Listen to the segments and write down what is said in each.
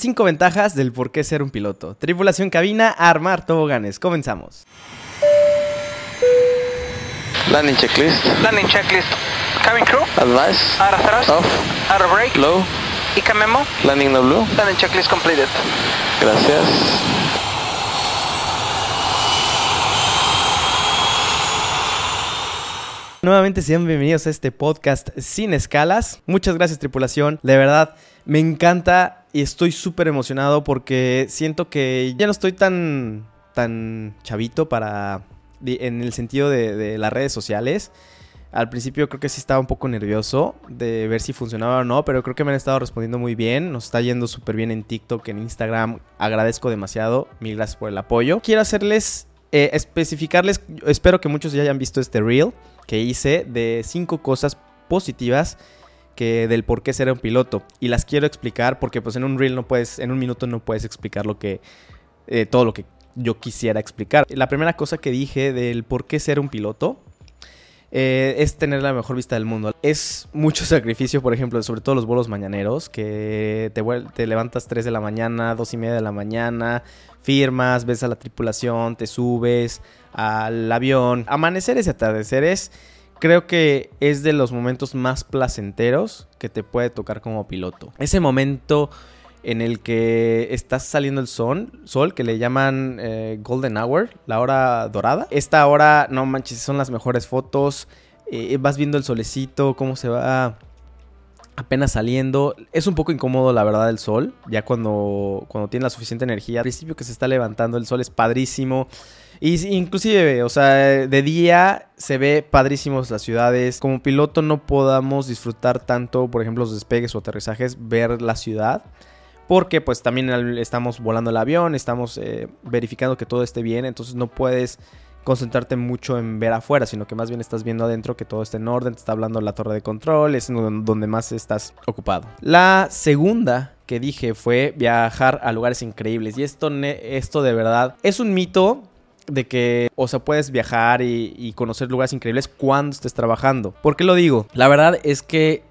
5 ventajas del por qué ser un piloto. Tripulación cabina, armar toboganes. Comenzamos. Landing checklist. Landing checklist. Cabin crew. Advice. Out of thrust. Off. Out of brake. Low. ICA memo. Landing no blue. Landing checklist completed. Gracias. Nuevamente sean bienvenidos a este podcast sin escalas. Muchas gracias tripulación. De verdad, me encanta y estoy súper emocionado porque siento que ya no estoy tan, tan chavito para... En el sentido de, de las redes sociales. Al principio creo que sí estaba un poco nervioso de ver si funcionaba o no, pero creo que me han estado respondiendo muy bien. Nos está yendo súper bien en TikTok, en Instagram. Agradezco demasiado. Mil gracias por el apoyo. Quiero hacerles, eh, especificarles, espero que muchos ya hayan visto este reel que hice de cinco cosas positivas que del por qué ser un piloto. Y las quiero explicar porque pues en un reel no puedes, en un minuto no puedes explicar lo que, eh, todo lo que yo quisiera explicar. La primera cosa que dije del por qué ser un piloto eh, es tener la mejor vista del mundo. Es mucho sacrificio, por ejemplo, sobre todo los vuelos mañaneros, que te, te, levantas 3 de la mañana, 2 y media de la mañana, firmas, ves a la tripulación, te subes al avión. Amaneceres y atardeceres creo que es de los momentos más placenteros que te puede tocar como piloto. Ese momento en el que estás saliendo el sol, sol que le llaman eh, Golden Hour, la hora dorada. Esta hora, no manches, son las mejores fotos. Eh, vas viendo el solecito, cómo se va apenas saliendo. Es un poco incómodo, la verdad, el sol. Ya cuando, cuando tiene la suficiente energía. Al principio que se está levantando el sol es padrísimo. Y inclusive, o sea, de día se ve padrísimos las ciudades. Como piloto no podamos disfrutar tanto, por ejemplo, los despegues o aterrizajes, ver la ciudad porque pues también estamos volando el avión, estamos eh, verificando que todo esté bien, entonces no puedes concentrarte mucho en ver afuera, sino que más bien estás viendo adentro que todo esté en orden, te está hablando la torre de control, es donde más estás ocupado. La segunda que dije fue viajar a lugares increíbles y esto, esto de verdad es un mito de que, o sea, puedes viajar y, conocer lugares increíbles cuando estés trabajando. ¿Por qué lo digo? La verdad es que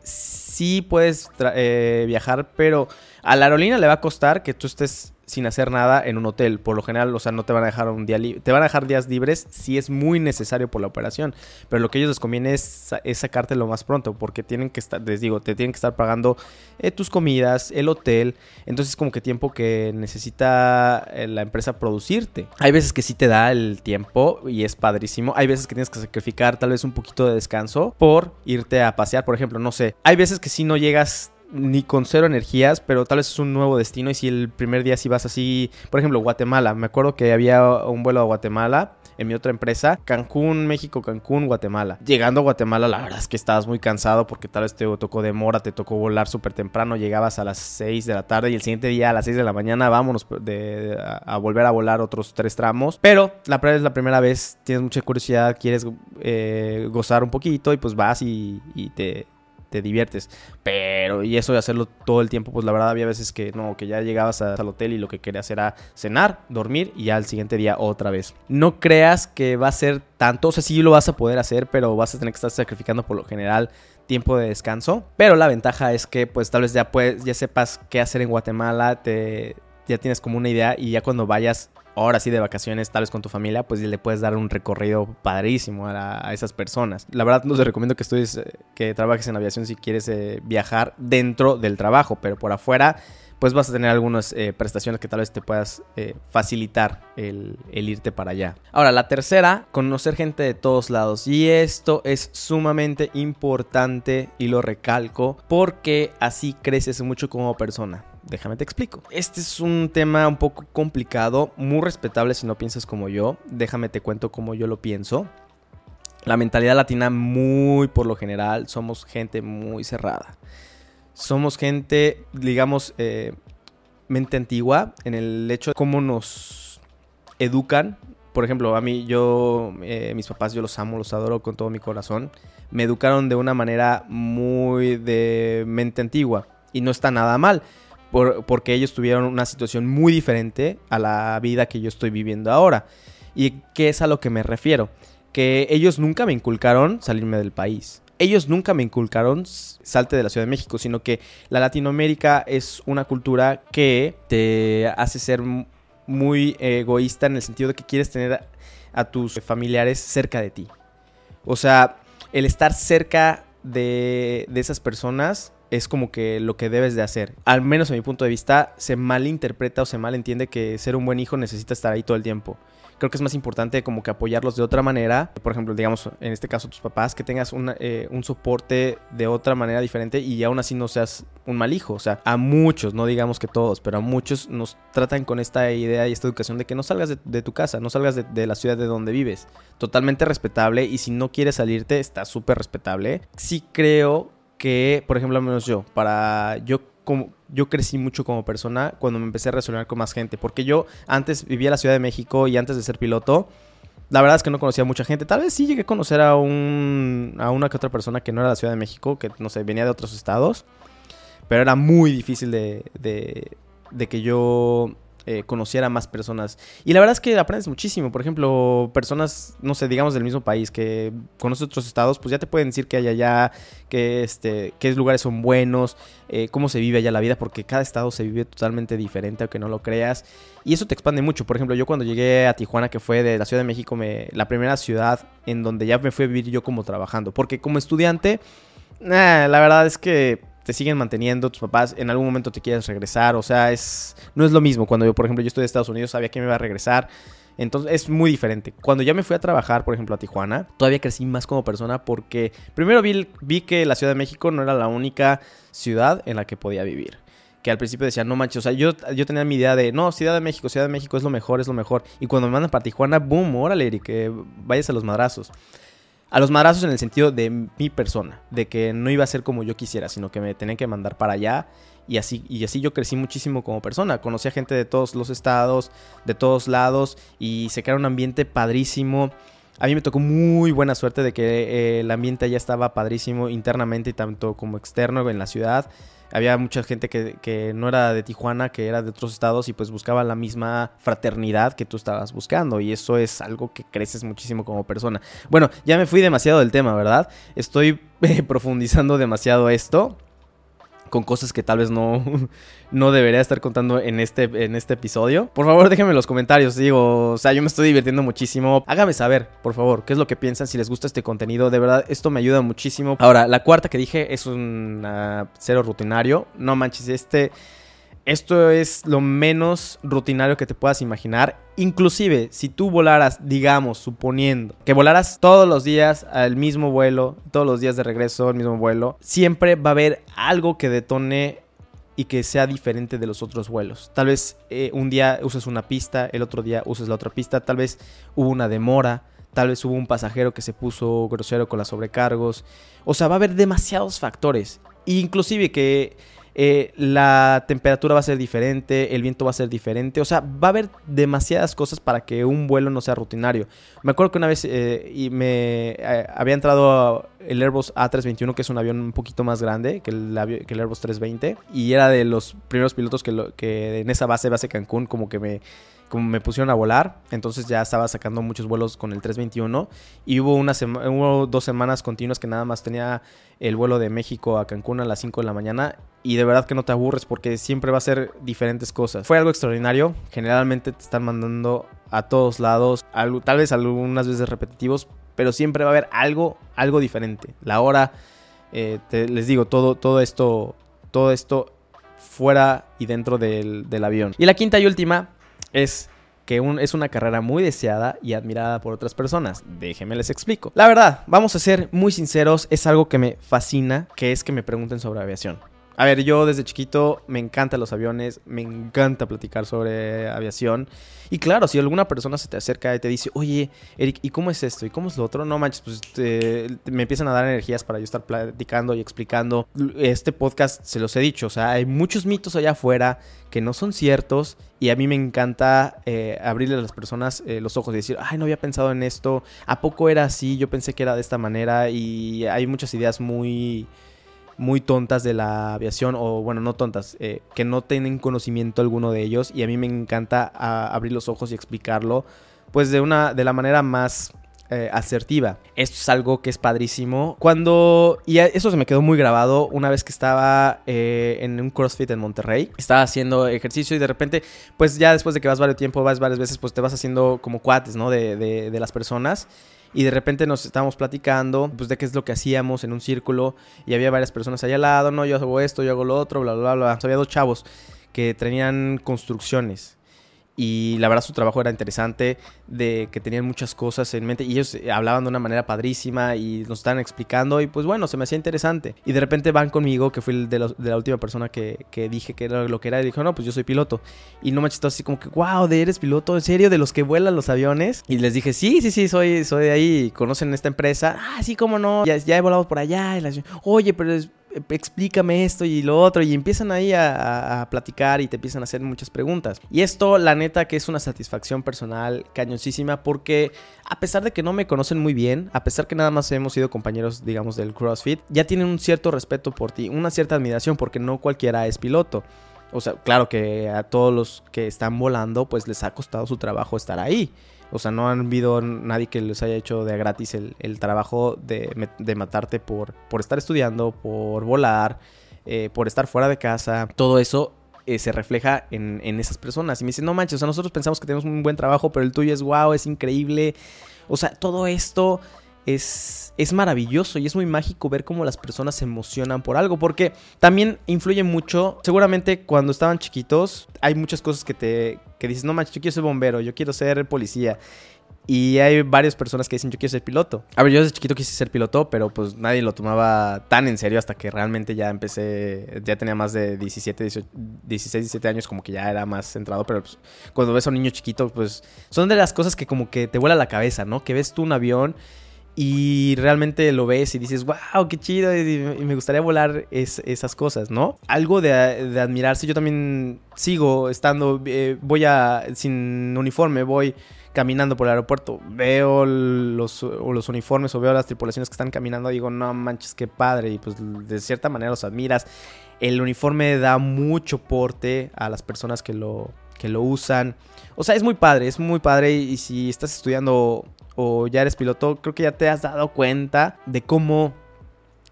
sí puedes eh, viajar, pero a la aerolínea le va a costar que tú estés sin hacer nada en un hotel. Por lo general, o sea, no te van a dejar un día libre. Te van a dejar días libres si es muy necesario por la operación. Pero lo que a ellos les conviene es, sacarte lo más pronto. Porque tienen que estar, les digo, te tienen que estar pagando eh, tus comidas, el hotel. Entonces, como que tiempo que necesita eh, la empresa producirte. Hay veces que sí te da el tiempo y es padrísimo. Hay veces que tienes que sacrificar tal vez un poquito de descanso por irte a pasear. Por ejemplo, no sé. Hay veces que si no llegas ni con cero energías, pero tal vez es un nuevo destino y si el primer día si vas así, por ejemplo, Guatemala, me acuerdo que había un vuelo a Guatemala en mi otra empresa, Cancún, México, Cancún, Guatemala. Llegando a Guatemala, la verdad es que estabas muy cansado porque tal vez te tocó demora, te tocó volar súper temprano, llegabas a las 6 de la tarde y el siguiente día a las 6 de la mañana vámonos de, a, volver a volar otros tres tramos. Pero la es la primera vez, tienes mucha curiosidad, quieres eh, gozar un poquito y pues vas y te te diviertes. Pero, y eso de hacerlo todo el tiempo, pues la verdad había veces que no, que ya llegabas al hotel y lo que querías era cenar, dormir y ya al siguiente día otra vez. No creas que va a ser tanto, o sea, sí lo vas a poder hacer, pero vas a tener que estar sacrificando por lo general tiempo de descanso. Pero la ventaja es que pues tal vez ya puedes, ya sepas qué hacer en Guatemala, te, ya tienes como una idea y ya cuando vayas ahora sí de vacaciones, tal vez con tu familia, pues le puedes dar un recorrido padrísimo a, esas personas. La verdad no te recomiendo que estudies, eh, que trabajes en aviación si quieres eh, viajar dentro del trabajo, pero por afuera pues vas a tener algunas eh, prestaciones que tal vez te puedas facilitar el, el, irte para allá. Ahora, la tercera, conocer gente de todos lados. Y esto es sumamente importante y lo recalco porque así creces mucho como persona. Déjame te explico. Este es un tema un poco complicado, muy respetable si no piensas como yo. Déjame te cuento cómo yo lo pienso. La mentalidad latina muy por lo general somos gente muy cerrada. Somos gente, digamos, eh, mente antigua en el hecho de cómo nos educan. Por ejemplo, a mí, yo, eh, mis papás, yo los amo, los adoro con todo mi corazón. Me educaron de una manera muy de mente antigua y no está nada mal porque ellos tuvieron una situación muy diferente a la vida que yo estoy viviendo ahora. ¿Y qué es a lo que me refiero? Que ellos nunca me inculcaron salirme del país. ellos nunca me inculcaron salte de la Ciudad de México, sino que la Latinoamérica es una cultura que te hace ser muy egoísta en el sentido de que quieres tener a tus familiares cerca de ti. O sea, el estar cerca de, de esas personas es como que lo que debes de hacer. Al menos a mi punto de vista, se malinterpreta o se malentiende que ser un buen hijo necesita estar ahí todo el tiempo. Creo que es más importante como que apoyarlos de otra manera. Por ejemplo, digamos, en este caso tus papás, que tengas eh, un soporte de otra manera diferente y aún así no seas un mal hijo. O sea, a muchos, no digamos que todos, pero a muchos nos tratan con esta idea y esta educación de que no salgas de, de tu casa, no salgas de, de la ciudad de donde vives. Totalmente respetable y si no quieres salirte, está súper respetable. Sí creo que, por ejemplo, al menos yo, para yo como yo crecí mucho como persona cuando me empecé a relacionar con más gente, porque yo antes vivía en la Ciudad de México y antes de ser piloto, la verdad es que no conocía a mucha gente. Tal vez sí llegué a conocer a un a una que otra persona que no era de la Ciudad de México, que no sé, venía de otros estados, pero era muy difícil de, de, de que yo eh, conociera a más personas. Y la verdad es que aprendes muchísimo. Por ejemplo, personas, no sé, digamos del mismo país que conoces otros estados, pues ya te pueden decir qué hay allá, que este, qué lugares son buenos, eh, cómo se vive allá la vida, porque cada estado se vive totalmente diferente, aunque no lo creas. Y eso te expande mucho. Por ejemplo, yo cuando llegué a Tijuana, que fue de la Ciudad de México, me, la primera ciudad en donde ya me fui a vivir yo como trabajando. Porque como estudiante, la verdad es que te siguen manteniendo, tus papás en algún momento te quieres regresar, o sea, es no es lo mismo. Cuando yo, por ejemplo, yo estoy de Estados Unidos, sabía que me iba a regresar. Entonces es muy diferente. Cuando ya me fui a trabajar, por ejemplo, a Tijuana, todavía crecí más como persona porque primero vi, vi que la Ciudad de México no era la única ciudad en la que podía vivir. Que al principio decía, no manches, o sea, yo, yo tenía mi idea de, no, Ciudad de México, Ciudad de México es lo mejor, es lo mejor. Y cuando me mandan para Tijuana, boom, órale, Eric, que vayas a los madrazos. A los madrazos en el sentido de mi persona, de que no iba a ser como yo quisiera, sino que me tenían que mandar para allá. Y así, y así yo crecí muchísimo como persona. Conocí a gente de todos los estados, de todos lados, y se crea un ambiente padrísimo. A mí me tocó muy buena suerte de que eh, el ambiente allá estaba padrísimo internamente y tanto como externo en la ciudad. Había mucha gente que, que, no era de Tijuana, que era de otros estados y pues buscaba la misma fraternidad que tú estabas buscando. Y eso es algo que creces muchísimo como persona. Bueno, ya me fui demasiado del tema, ¿verdad? Estoy eh, profundizando demasiado esto con cosas que tal vez no, no debería estar contando en este, en este episodio. Por favor, déjenme en los comentarios. Digo, o sea, yo me estoy divirtiendo muchísimo. Hágame saber, por favor, qué es lo que piensan, si les gusta este contenido. De verdad, esto me ayuda muchísimo. Ahora, la cuarta que dije es un cero rutinario. No manches, este... Esto es lo menos rutinario que te puedas imaginar. Inclusive, si tú volaras, digamos, suponiendo que volaras todos los días al mismo vuelo, todos los días de regreso al mismo vuelo, siempre va a haber algo que detone y que sea diferente de los otros vuelos. Tal vez eh, un día uses una pista, el otro día uses la otra pista, tal vez hubo una demora, tal vez hubo un pasajero que se puso grosero con las sobrecargos. O sea, va a haber demasiados factores. Inclusive que eh, la temperatura va a ser diferente, el viento va a ser diferente, o sea, va a haber demasiadas cosas para que un vuelo no sea rutinario. Me acuerdo que una vez eh, y me eh, había entrado el Airbus A321, que es un avión un poquito más grande que el, que el Airbus 320, y era de los primeros pilotos que, lo, que en esa base, base Cancún, como que me como me pusieron a volar, entonces ya estaba sacando muchos vuelos con el 321 y hubo, una hubo dos semanas continuas que nada más tenía el vuelo de México a Cancún a las 5 de la mañana y de verdad que no te aburres porque siempre va a ser diferentes cosas. Fue algo extraordinario, generalmente te están mandando a todos lados, tal vez algunas veces repetitivos, pero siempre va a haber algo, algo diferente. La hora, eh, les digo, todo, todo esto, todo esto fuera y dentro del, del avión. Y la quinta y última es que un, es una carrera muy deseada y admirada por otras personas. Déjenme les explico. La verdad, vamos a ser muy sinceros, es algo que me fascina, que es que me pregunten sobre aviación. A ver, yo desde chiquito me encantan los aviones, me encanta platicar sobre aviación. Y claro, si alguna persona se te acerca y te dice, oye, Eric, ¿y cómo es esto? ¿Y cómo es lo otro? No manches, pues me empiezan a dar energías para yo estar platicando y explicando. Este podcast se los he dicho, o sea, hay muchos mitos allá afuera que no son ciertos y a mí me encanta eh, abrirle a las personas eh, los ojos y decir, ay, no había pensado en esto, ¿a poco era así? Yo pensé que era de esta manera y hay muchas ideas muy muy tontas de la aviación, o bueno, no tontas, eh, que no tienen conocimiento alguno de ellos, y a mí me encanta abrir los ojos y explicarlo pues de una, de la manera más eh, asertiva. Esto es algo que es padrísimo. Cuando, y eso se me quedó muy grabado una vez que estaba eh, en un CrossFit en Monterrey. Estaba haciendo ejercicio y de repente, pues ya después de que vas varios tiempo, vas varias veces, pues te vas haciendo como cuates, ¿no? De, de, de las personas. Y de repente nos estábamos platicando, pues de qué es lo que hacíamos en un círculo. Y había varias personas allá al lado, no, yo hago esto, yo hago lo otro, bla, bla, bla. había dos chavos que tenían construcciones y la verdad su trabajo era interesante, de que tenían muchas cosas en mente y ellos eh, hablaban de una manera padrísima y nos estaban explicando y pues bueno, se me hacía interesante. Y de repente van conmigo, que fue el de, de la última persona que, que, dije que era lo que era, y dijo, no, pues yo soy piloto. Y no me chistó así como que, wow, ¿de eres piloto? ¿En serio? ¿De los que vuelan los aviones? Y les dije, sí, sí, sí, soy, soy de ahí, conocen esta empresa. Ah, sí, cómo no, ya, ya he volado por allá. Oye, pero es, explícame esto y lo otro. Y empiezan ahí a, platicar y te empiezan a hacer muchas preguntas. Y esto, la neta, que es una satisfacción personal cañosísima porque a pesar de que no me conocen muy bien, a pesar que nada más hemos sido compañeros, digamos, del CrossFit, ya tienen un cierto respeto por ti, una cierta admiración porque no cualquiera es piloto. O sea, claro que a todos los que están volando, pues les ha costado su trabajo estar ahí. O sea, no han habido nadie que les haya hecho de gratis el, el trabajo de, de, matarte por, por estar estudiando, por volar, eh, por estar fuera de casa. Todo eso eh, se refleja en, en, esas personas. Y me dicen, no manches, o sea, nosotros pensamos que tenemos un buen trabajo, pero el tuyo es wow, es increíble. O sea, todo esto es, es maravilloso y es muy mágico ver cómo las personas se emocionan por algo, porque también influye mucho, seguramente cuando estaban chiquitos hay muchas cosas que te que dices, no manches, yo quiero ser bombero, yo quiero ser policía. Y hay varias personas que dicen, yo quiero ser piloto. A ver, yo desde chiquito quise ser piloto, pero pues nadie lo tomaba tan en serio hasta que realmente ya empecé, ya tenía más de 17, 18, 16, 17 años, como que ya era más centrado. Pero pues, cuando ves a un niño chiquito, pues son de las cosas que como que te vuela la cabeza, ¿no? Que ves tú un avión y realmente lo ves y dices, wow, qué chido, y, me gustaría volar es, esas cosas, ¿no? Algo de, admirarse, yo también sigo estando, eh, voy a, sin uniforme, voy caminando por el aeropuerto, veo los, los uniformes o veo las tripulaciones que están caminando, digo, no manches, qué padre, y pues de cierta manera los admiras. El uniforme da mucho porte a las personas que lo, que lo usan. O sea, es muy padre, es muy padre y si estás estudiando o ya eres piloto, creo que ya te has dado cuenta de cómo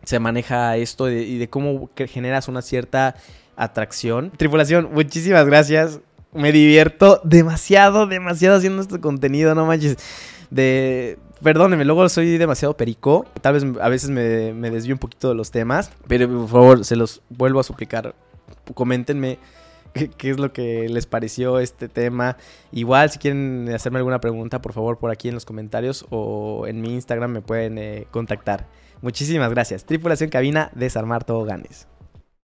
se maneja esto y de cómo generas una cierta atracción. Tripulación, muchísimas gracias. Me divierto demasiado, demasiado haciendo este contenido, no manches. De. Perdónenme, luego soy demasiado perico. Tal vez a veces me, me desvío un poquito de los temas. Pero por favor, se los vuelvo a suplicar. Coméntenme qué, es lo que les pareció este tema. Igual, si quieren hacerme alguna pregunta, por favor, por aquí en los comentarios o en mi Instagram me pueden eh, contactar. Muchísimas gracias. Tripulación Cabina, desarmar toboganes.